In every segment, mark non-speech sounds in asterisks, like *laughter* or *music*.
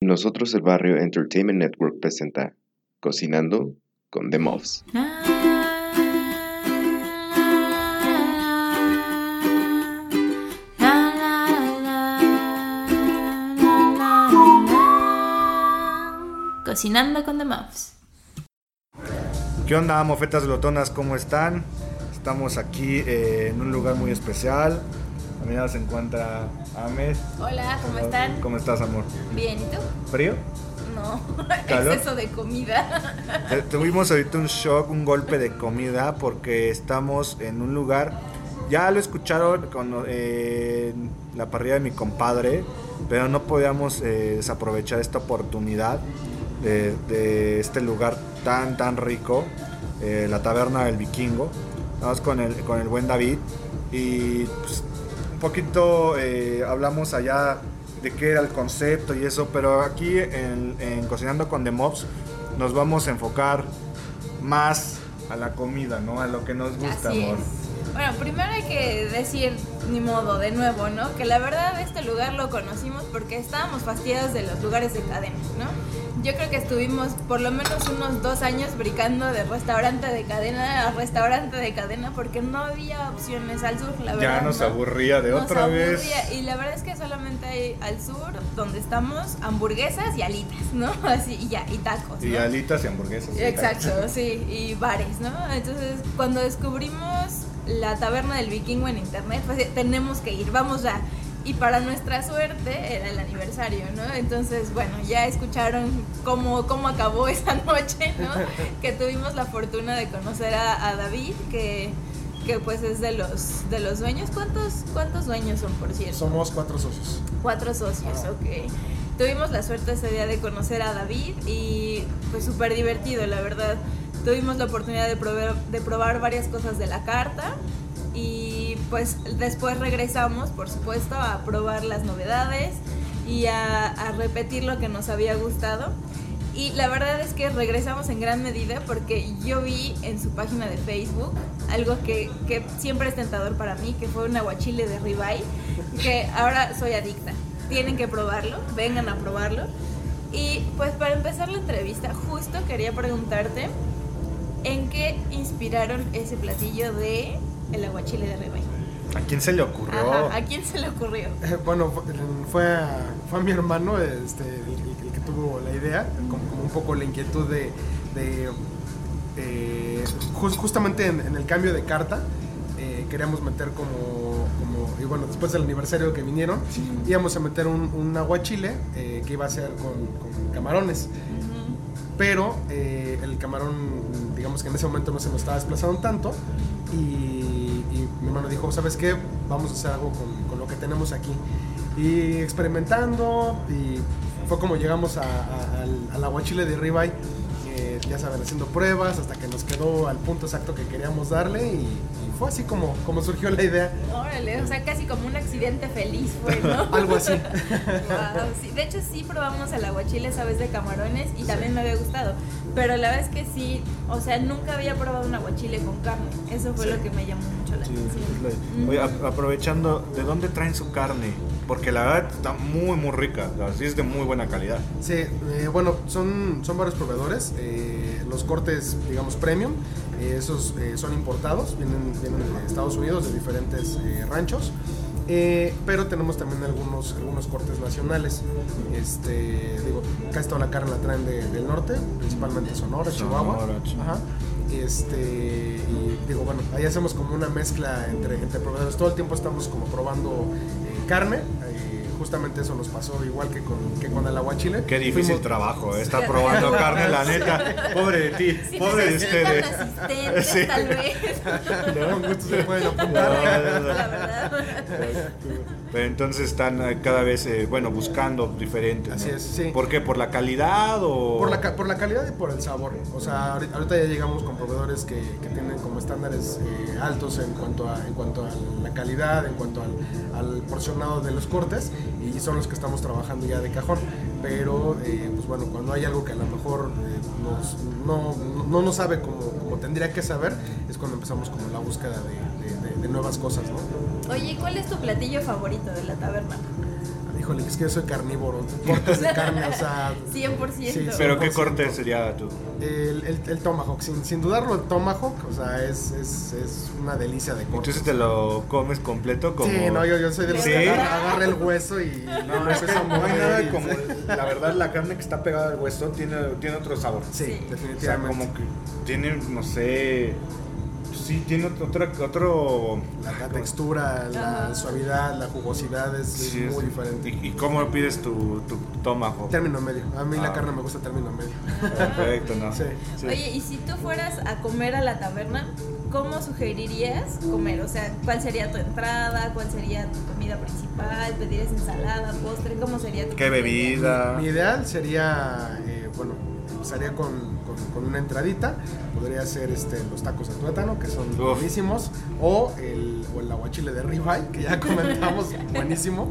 Nosotros el Barrio Entertainment Network presenta Cocinando con The Muffs. Cocinando con The Muffs. ¿Qué onda, mofetas glotonas? ¿Cómo están? Estamos aquí eh, en un lugar muy especial. A mi lado se encuentra Ames. Hola, ¿cómo están? ¿Cómo estás, amor? Bien, ¿y tú? ¿Frío? No, *laughs* ¿Calor? exceso de comida. Eh, Tuvimos ahorita un shock, un golpe de comida porque estamos en un lugar. Ya lo escucharon con eh, la parrilla de mi compadre, pero no podíamos eh, desaprovechar esta oportunidad de, de este lugar tan, tan rico, eh, la taberna del vikingo. Estamos con el, con el buen David y pues, un poquito eh, hablamos allá de qué era el concepto y eso, pero aquí en, en Cocinando con The Mobs nos vamos a enfocar más a la comida, ¿no? A lo que nos gusta, amor. Bueno, primero hay que decir, ni modo, de nuevo, ¿no? Que la verdad este lugar lo conocimos porque estábamos fastidiados de los lugares de cadena, ¿no? Yo creo que estuvimos por lo menos unos dos años brincando de restaurante de cadena a restaurante de cadena porque no había opciones al sur, la verdad. Ya nos ¿no? aburría de Nos otra vez. aburría, Y la verdad es que solamente hay al sur, donde estamos, hamburguesas y alitas, ¿no? *laughs* Así, y ya, y tacos. Y ¿no? alitas y hamburguesas. Exacto, sí, y bares, ¿no? Entonces, cuando descubrimos la taberna del vikingo en internet, pues tenemos que ir, vamos ya. Y para nuestra suerte era el aniversario, ¿no? Entonces, bueno, ya escucharon cómo, cómo acabó *laughs* esa noche, ¿no? que tuvimos la fortuna de conocer a, a David, que, que pues es de los, de los dueños. ¿Cuántos, ¿Cuántos dueños son, por cierto? Somos cuatro socios. Cuatro socios, ok. Tuvimos la suerte ese día de conocer a David y pues súper divertido, la verdad. Tuvimos la oportunidad de probar, de probar varias cosas de la carta y pues después regresamos, por supuesto, a probar las novedades y a, a repetir lo que nos había gustado. Y la verdad es que regresamos en gran medida porque yo vi en su página de Facebook algo que, que siempre es tentador para mí, que fue un aguachile de ribeye, que ahora soy adicta. Tienen que probarlo, vengan a probarlo. Y pues para empezar la entrevista, justo quería preguntarte en qué inspiraron ese platillo de el aguachile de ribeye. ¿A quién se le ocurrió? Ajá, ¿A quién se le ocurrió? Eh, bueno, fue- fue a, fue a mi hermano este, el, el que tuvo la idea, como, como un poco la inquietud de... de, eh, jus- justamente en, en el cambio de carta, eh, queríamos meter como, como... Y bueno, después del aniversario que vinieron, íbamos a meter un, un aguachile que iba a ser con, con camarones. Pero eh, el camarón, digamos que en ese momento no se nos estaba desplazando tanto y, mi hermano dijo, ¿sabes qué? Vamos a hacer algo con, lo que tenemos aquí. Y experimentando y fue como llegamos al aguachile de ribeye, eh, ya saben, haciendo pruebas hasta que nos quedó al punto exacto que queríamos darle y, y fue así como, como surgió la idea, Órale, o sea, casi como un accidente feliz fue, ¿no? *laughs* algo así. Sí. De hecho, sí probamos el aguachile esa vez de camarones y también me había gustado. Pero la verdad es que sí, o sea, nunca había probado un aguachile con carne. Eso fue Sí. lo que me llamó mucho la Sí, atención. Oye, ap- aprovechando, ¿de dónde traen su carne? Porque la verdad está muy, muy rica. Así es de muy buena calidad. Sí, eh, bueno, son, son varios proveedores. eh, los cortes, digamos, premium, eh, esos eh, son importados, vienen, vienen de Estados Unidos, de diferentes eh, ranchos. eh, pero tenemos también algunos, algunos cortes nacionales. Este, digo, casi toda la carne la traen de- del norte, principalmente Sonora, Chihuahua. Sonora, Chihuahua. Ajá. Este, y digo, bueno, ahí hacemos como una mezcla entre, entre proveedores. Todo el tiempo estamos como probando eh, carne. Justamente eso nos pasó igual que con, que con el aguachile. Qué difícil Fuimos- trabajo, eh, estar probando carne, la neta. Pobre de ti, Si pobre de ustedes. asistentes, Sí. tal vez. Con gusto se pueden No, apuntar. no, no. La verdad. Pero entonces están eh, cada vez, eh, bueno, buscando diferentes. ¿no? Así es, sí. ¿Por qué? ¿Por la calidad o...? Por la, por la calidad y por el sabor. O sea, ahori- ahorita ya llegamos con proveedores que, que tienen como estándares eh, altos en cuanto, a, en cuanto a la calidad, en cuanto al, al porcionado de los cortes, y son los que estamos trabajando ya de cajón. Pero, eh, pues bueno, cuando hay algo que a lo mejor eh, nos- no, no nos sabe como, como tendría que saber, es cuando empezamos como la búsqueda de, de- de- de nuevas cosas, ¿no? Oye, ¿y ¿cuál es tu platillo favorito de la taberna? Híjole, es que yo soy carnívoro. Cortes de carne, o sea. *laughs* 100%. Sí. Pero ¿qué 100%. corte sería tú? El, el, el tomahawk, sin, sin dudarlo, el tomahawk, o sea, es, es, es una delicia de corte. Entonces te lo comes completo como... Sí, no, yo, yo soy de los ¿Sí? que agarra, agarra el hueso y No, es que no hay morder nada y- como... La verdad, la carne que está pegada al hueso tiene, tiene otro sabor. Sí, Sí. O sea, definitivamente. como que tiene, no sé... Sí, tiene otro... otro La, la textura, la Ajá. suavidad, la jugosidad es, sí, muy es- diferente. ¿Y, y cómo pides tu, tu tomahawk? Término medio. A mí la Ah. carne me gusta término medio. Perfecto, ¿no? Sí. Sí. Oye, y si tú fueras a comer a la taberna, ¿cómo sugerirías comer? O sea, ¿cuál sería tu entrada? ¿Cuál sería tu comida principal? ¿Pedirías ensalada, postre? ¿Cómo sería tu ¿Qué bebida? Mi ideal sería, eh, bueno, empezaría con, con- con una entradita. Podría ser este, los tacos de tuétano, que son Uf. buenísimos. O el, o el aguachile de ribeye, que ya *laughs* comentamos, buenísimo.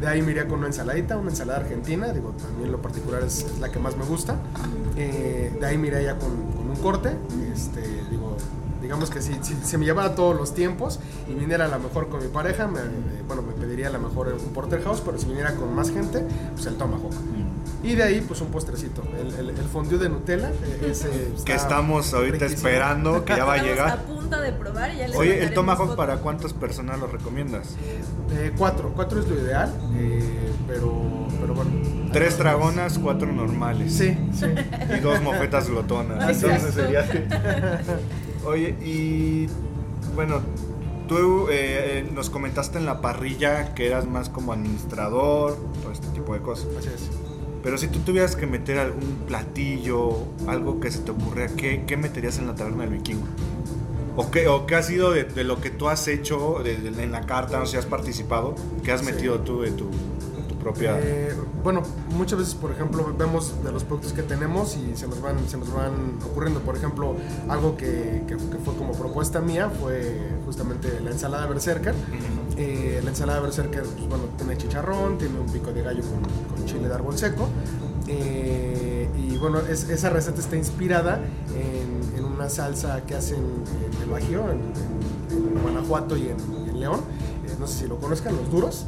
De ahí me iría con una ensaladita, una ensalada argentina. Digo, también lo particular es, es la que más me gusta. Eh, de ahí me iría ya con, con un corte. Este, digo, digamos que si, si se me llevara todos los tiempos y viniera a lo mejor con mi pareja, me, bueno, me pediría a lo mejor un porterhouse, pero si viniera con más gente, pues el tomahawk. Y de ahí, pues un postrecito. El, el, el fondue de Nutella. eh, *laughs* ese está Que estamos ahorita riquísimo. esperando, que ya va a Estamos llegar. a punto de probar y ya les Oye, ¿el tomahawk para cuántas personas lo recomiendas? Eh, cuatro, cuatro es lo ideal, eh, pero, pero bueno. Tres dragonas, cuatro normales. Sí, sí. Y dos mofetas glotonas. Así Entonces es. sería así. *laughs* Oye, y bueno, tú eh, eh, nos comentaste en la parrilla que eras más como administrador, todo este tipo de cosas. Así es. Pero si tú tuvieras que meter algún platillo, algo que se te ocurra, ¿qué, qué meterías en la taberna del vikingo? ¿O qué, o qué ha sido de, de lo que tú has hecho de- de- en la carta, no sé si has participado, qué has Sí. metido tú de tu, tu propia... Eh, bueno, muchas veces, por ejemplo, vemos de los productos que tenemos y se nos van, se nos van ocurriendo. Por ejemplo, algo que, que- que fue como propuesta mía fue justamente la ensalada berserker. Eh, la ensalada berserker, pues, bueno, tiene chicharrón, tiene un pico de gallo con, chile de árbol seco. Eh, y bueno, es- esa receta está inspirada en, una salsa que hacen en el Bajío, en, Guanajuato y en León. Eh, no sé si lo conozcan, los duros.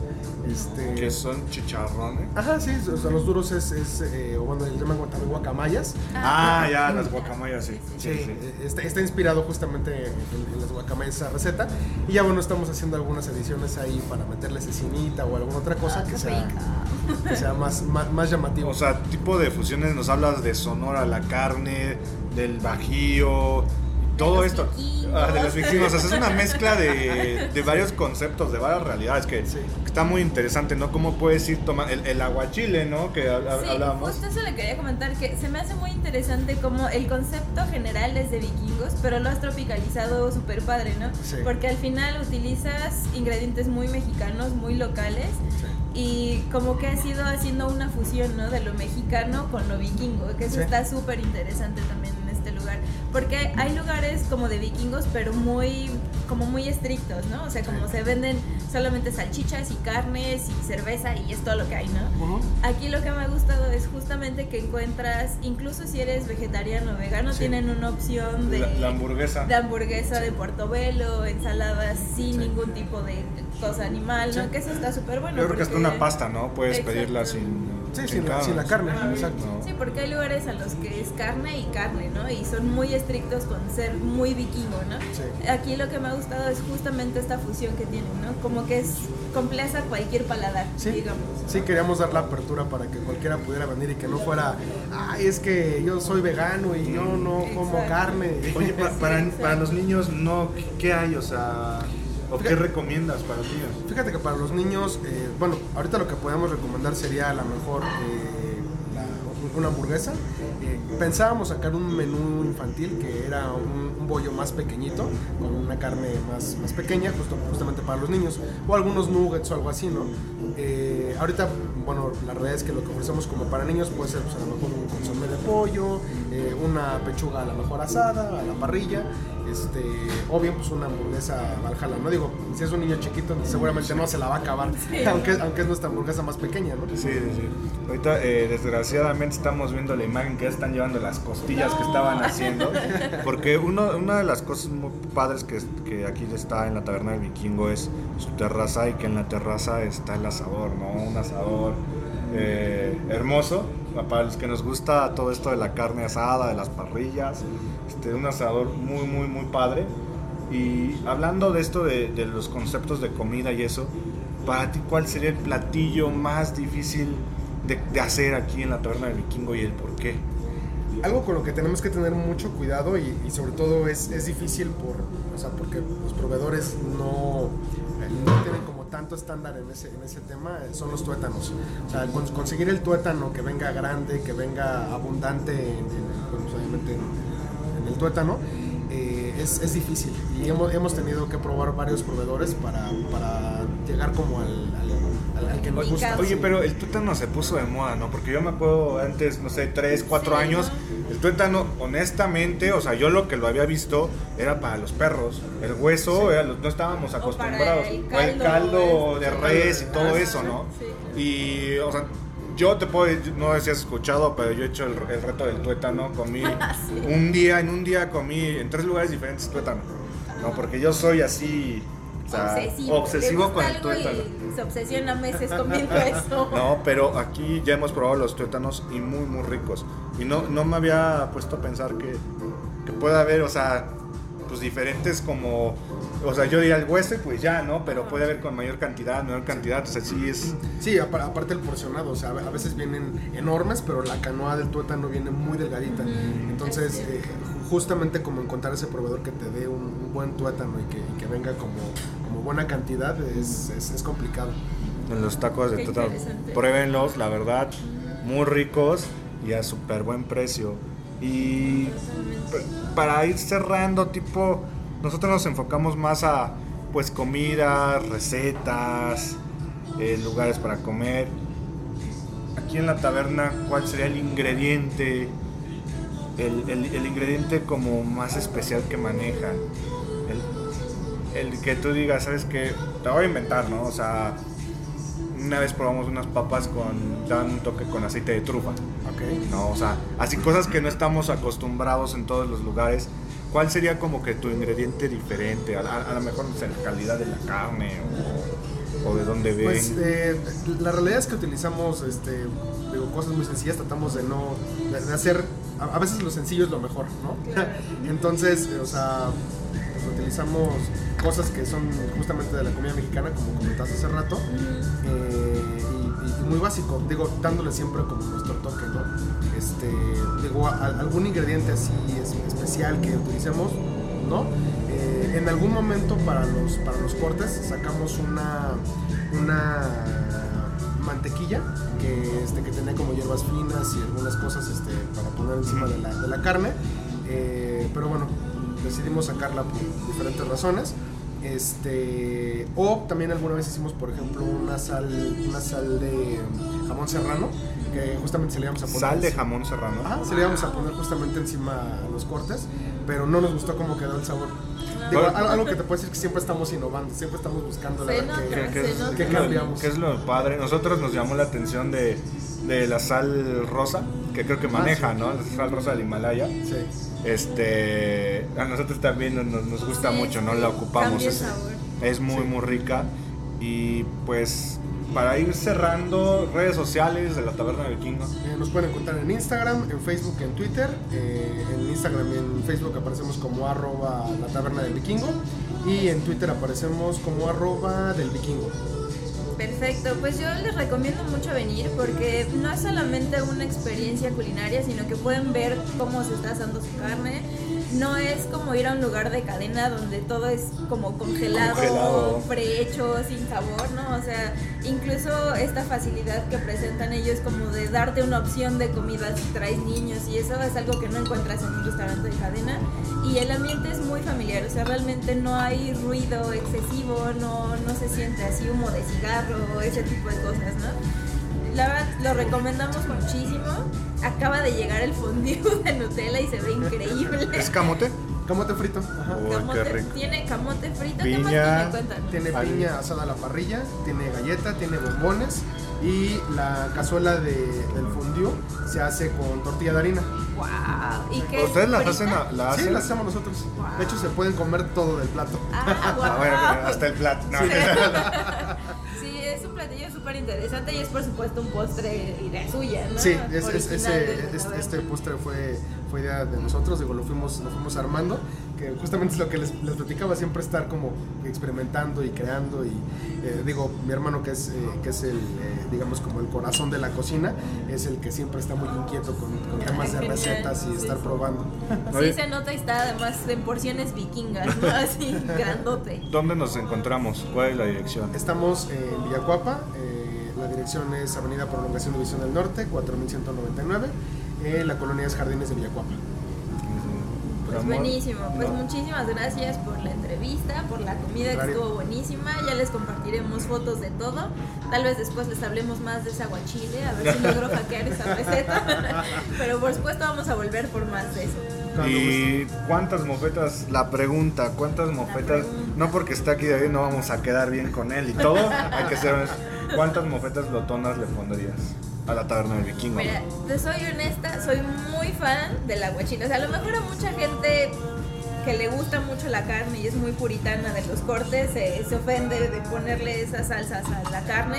Este, que son chicharrones. Ajá, sí, o sea, los duros es, es eh, o bueno, le llaman también guacamayas. Ah, ya, las guacamayas, sí. Sí, eh, Está, está inspirado justamente en, en las guacamayas esa receta. Y ya bueno, estamos haciendo algunas ediciones ahí para meterle cecinita o alguna otra cosa Ah, que sea, que sea más, más, más llamativo. O sea, tipo de fusiones, nos hablas de Sonora, la carne, del Bajío, todo esto. Ah, de los vikingos. O sea, es una mezcla de, de varios conceptos, de varias realidades que Sí. está muy interesante, ¿no? Cómo puedes ir tomando el, el aguachile, ¿no? Que Sí, hablábamos. justo eso le quería comentar, que se me hace muy interesante como el concepto general es de vikingos, pero lo has tropicalizado súper padre, ¿no? Sí. Porque al final utilizas ingredientes muy mexicanos, muy locales, y como que has ido haciendo una fusión, ¿no? De lo mexicano con lo vikingo, que eso está súper interesante también. Porque hay lugares como de vikingos, pero muy, como muy estrictos, ¿no? O sea, como se venden solamente salchichas y carnes y cerveza y es todo lo que hay, ¿no? Aquí lo que me ha gustado es justamente que encuentras, incluso si eres vegetariano o vegano, Sí. tienen una opción de, La, la hamburguesa. de hamburguesa de portobelo, ensaladas sin Sí. ningún tipo de cosa animal, ¿no? Sí. Que eso está súper bueno. Yo creo que hasta una pasta, ¿no? Puedes pedirla sin, Sí, sin la- sin la carne, exacto. Sí, porque hay lugares a los que es carne y carne, ¿no? Y son muy estrictos con ser muy vikingo, ¿no? Sí. Aquí lo que me ha gustado es justamente esta fusión que tienen, ¿no? Como que es complace a cualquier paladar, Sí, digamos. sí, queríamos dar la apertura para que cualquiera pudiera venir y que no fuera, ay, es que yo soy vegano y yo no como Exacto. carne. Oye, pa- para, *laughs* Sí, para los niños, no, ¿qué- ¿qué hay? O sea, ¿o qué Fíjate- recomiendas para los niños? Fíjate que para los niños, eh, bueno, ahorita lo que podemos recomendar sería a lo mejor eh, la- una hamburguesa. Eh, pensábamos sacar un menú infantil que era un, un bollo más pequeñito, con una carne más, más pequeña, justo, justamente para los niños, o algunos nuggets o algo así, ¿no? Eh, ahorita bueno, la realidad es que lo que ofrecemos como para niños puede ser pues, a lo mejor un consomé de pollo, eh, una pechuga a lo mejor asada, a la parrilla, este, o bien pues una hamburguesa Valhalla, ¿no? Digo, si es un niño chiquito seguramente no se la va a acabar, aunque, aunque es nuestra hamburguesa más pequeña, ¿no? Sí, sí, sí. Ahorita eh, desgraciadamente estamos viendo la imagen que ya están llevando las costillas que estaban haciendo, *laughs* porque uno, una de las cosas muy padres que, que aquí está en la taberna del vikingo es su terraza y que en la terraza está el asador, ¿no? Un asador eh, hermoso para los que nos gusta todo esto de la carne asada, de las parrillas, este, un asador muy, muy, muy padre. Y hablando de esto de, de, los conceptos de comida y eso, para ti, ¿cuál sería el platillo más difícil de, de hacer aquí en la taberna del vikingo y el por qué? Algo con lo que tenemos que tener mucho cuidado y, y sobre todo es, es, difícil por, o sea, porque los proveedores no, no tienen como tanto estándar en ese, en ese tema son los tuétanos. O sea, conseguir el tuétano que venga grande, que venga abundante en, en, obviamente en, en el tuétano, eh, es, es, difícil. Y hemos, hemos, tenido que probar varios proveedores para, para llegar como al, al, al, que nos gusta. Oye, pero el tuétano se puso de moda, ¿no? Porque yo me acuerdo antes, no sé, 3, 4 sí, años, ¿no? el tuétano, honestamente, o sea, yo lo que lo había visto era para los perros. El hueso, sí. era, no estábamos acostumbrados. O, o el caldo de res y todo eso, ¿no? Y, o sea, yo te puedo, no sé si has escuchado, pero yo he hecho el, el reto del tuétano, comí *laughs* sí. un día, en un día comí en tres lugares diferentes tuétano, ¿no? Porque yo soy así, o sea, obsesivo, obsesivo con el tuétano. Se obsesiona meses comiendo eso. *laughs* No, pero aquí ya hemos probado los tuétanos y muy, muy ricos. Y no, no me había puesto a pensar que, que puede haber, o sea, pues diferentes como o sea, yo diría el hueso y pues ya, ¿no? Pero puede haber con mayor cantidad, menor cantidad, o sea, sí es... Sí, aparte el porcionado, o sea, a veces vienen enormes, pero la canoa del tuétano viene muy delgadita. Entonces, eh, justamente como encontrar ese proveedor que te dé un, un buen tuétano y que, y que, venga como, como buena cantidad es, es, es complicado. En los tacos de tuétano, pruébenlos, la verdad, muy ricos y a súper buen precio. Y para ir cerrando, tipo nosotros nos enfocamos más a pues comida, recetas, eh, lugares para comer. Aquí en la taberna, ¿cuál sería el ingrediente? El, el, ingrediente como más especial que maneja. El, el, que tú digas, ¿sabes qué? Te voy a inventar, ¿no? O sea, una vez probamos unas papas con, dan un toque con aceite de trufa. Ok. No, o sea, así cosas que no estamos acostumbrados en todos los lugares. ¿Cuál sería como que tu ingrediente diferente? A, a, a lo mejor no sé, la calidad de la carne o, o de dónde ven. Pues eh, la realidad es que utilizamos este, digo, cosas muy sencillas, tratamos de no de, hacer, a, a, veces lo sencillo es lo mejor, ¿no? *laughs* Entonces, o sea, utilizamos cosas que son justamente de la comida mexicana, como comentaste hace rato, eh, y, muy básico, digo, dándole siempre como nuestro toque, ¿no? Este, digo, algún ingrediente así es, especial que utilicemos, ¿no? Eh, en algún momento para los, para los cortes sacamos una, una mantequilla que, este, que tenía como hierbas finas y algunas cosas este, para poner encima de la, de la carne, eh, pero bueno, decidimos sacarla por diferentes razones. Este, o también alguna vez hicimos, por ejemplo, una sal, una sal de jamón serrano, que justamente se le íbamos a poner. Sal de jamón serrano. Ajá, se le íbamos a poner justamente encima los cortes, pero no nos gustó cómo quedó el sabor. Digo, algo que te puedo decir que siempre estamos innovando, siempre estamos buscando la verdad que, que, es, que cambiamos. Que es lo padre. Nosotros nos llamó la atención de, de la sal rosa, que creo que maneja, ah, sí. ¿no? La sal rosa del Himalaya. Sí. Este, a nosotros también nos, nos gusta sí, mucho, ¿no? La ocupamos. Es, es, muy, sí. muy rica. Y pues para ir cerrando, redes sociales de la Taberna del Vikingo. Eh, nos pueden encontrar en Instagram, en Facebook, en Twitter. Eh, en Instagram y en Facebook aparecemos como arroba la Taberna del Vikingo. Y en Twitter aparecemos como arroba del Vikingo. Perfecto, pues yo les recomiendo mucho venir porque no es solamente una experiencia culinaria, sino que pueden ver cómo se está asando su carne. No es como ir a un lugar de cadena donde todo es como congelado, congelado. prehecho, sin sabor, ¿no? O sea, incluso esta facilidad que presentan ellos como de darte una opción de comida si traes niños y eso es algo que no encuentras en un restaurante de cadena. Y el ambiente es muy familiar, o sea, realmente no hay ruido excesivo, no, no se siente así humo de cigarro, ese tipo de cosas, ¿no? La verdad, lo recomendamos muchísimo. Acaba de llegar el fondue *laughs* de Nutella y se ve increíble. ¿Es camote? Camote frito. Ajá. Uy, qué rico. tiene camote frito. ¿Qué más Piña. tiene? Cuéntanos. Tiene piña asada a la parrilla, tiene galleta, tiene bombones y la cazuela de, del fondue se hace con tortilla de harina. Wow. ¿Y qué? ¿Ustedes las hacen? a- la Sí, hacen? la hacemos nosotros. Wow. De hecho, se pueden comer todo del plato. Ah, wow. Ah, bueno, hasta el plato. No. Sí, *laughs* súper interesante y es por supuesto un postre idea suya, ¿no? Sí, es- es- ese, es- este postre fue, fue idea de nosotros, digo, lo fuimos, lo fuimos armando, que justamente es lo que les, les platicaba, siempre estar como experimentando y creando y eh, digo, mi hermano que es, eh, que es el, eh, digamos, como el corazón de la cocina, es el que siempre está muy inquieto con, con temas de *laughs* recetas y sí, estar sí. probando. Sí, se nota y está además en porciones vikingas, ¿no? *laughs* Así, grandote. ¿Dónde nos encontramos? ¿Cuál es la dirección? Estamos en Villacuapa, la dirección es Avenida Prolongación División del Norte, 4199, eh, la colonia es Jardines de Villacuapa. Pues Amor. buenísimo, pues No. muchísimas gracias por la entrevista, por la comida que estuvo buenísima, ya les compartiremos fotos de todo, tal vez después les hablemos más de ese aguachile, a ver si logro *laughs* hackear esa receta, *laughs* pero por supuesto vamos a volver por más de eso. ¿Y cuántas mofetas? La pregunta, ¿cuántas mofetas? pregunta. No porque está aquí David, no vamos a quedar bien con él y todo. Hay que ser honestos. ¿Cuántas mofetas glotonas le pondrías a la taberna del vikingo? Mira, te soy honesta, soy muy fan del aguachile. O sea, a lo mejor a mucha gente que le gusta mucho la carne y es muy puritana de los cortes, se, se ofende de ponerle esas salsas a la carne,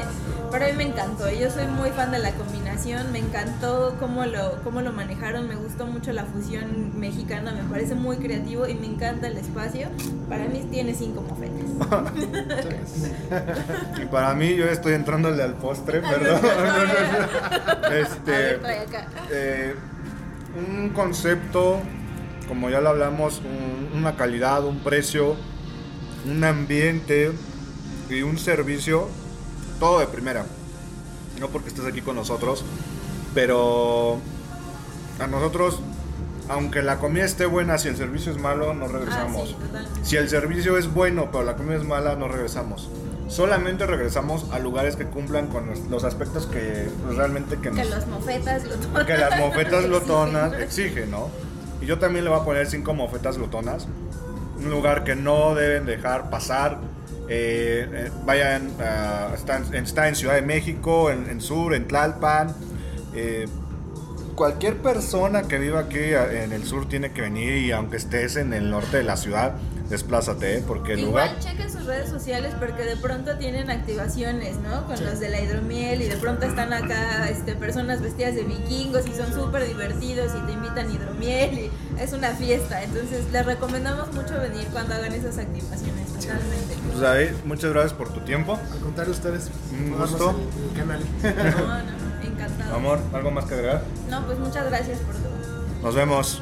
pero a mí me encantó. Yo soy muy fan de la combinación, me encantó cómo lo, cómo lo manejaron, me gustó mucho la fusión mexicana, me parece muy creativo y me encanta el espacio. Para mí tiene cinco mofetas. *laughs* Y para mí, yo estoy entrándole al postre, *laughs* perdón. Ver, este, acá. eh, un concepto, como ya lo hablamos, un- una calidad, un precio, un ambiente y un servicio, todo de primera. No porque estés aquí con nosotros, pero a nosotros, aunque la comida esté buena, si el servicio es malo, no Ah, regresamos. sí, totalmente. Si el servicio es bueno, pero la comida es mala, no regresamos. Solamente regresamos a lugares que cumplan con los- aspectos que pues, realmente que Que nos, las mofetas que las mofetas glotonas *laughs* exigen. exigen, ¿no? Yo también le voy a poner cinco mofetas glotonas. Un lugar que no deben dejar pasar. Eh, eh, vayan, ah, está, en, Ciudad de México, en, en Sur, en Tlalpan. Eh, cualquier persona que viva aquí a- en el sur tiene que venir y aunque estés en el norte de la ciudad, desplázate, ¿eh? porque el Igual lugar... chequen sus redes sociales porque de pronto tienen activaciones, ¿no? Con los de la hidromiel y de pronto están acá este, personas vestidas de vikingos y son súper divertidos y te invitan a hidromiel y es una fiesta. Entonces les recomendamos mucho venir cuando hagan esas activaciones, totalmente. Pues David, muchas gracias por tu tiempo. Al contrario, ustedes, Un gusto. El, el canal. *laughs* No, no, encantado. Amor, ¿algo más que agregar? No, pues muchas gracias por todo. Nos vemos.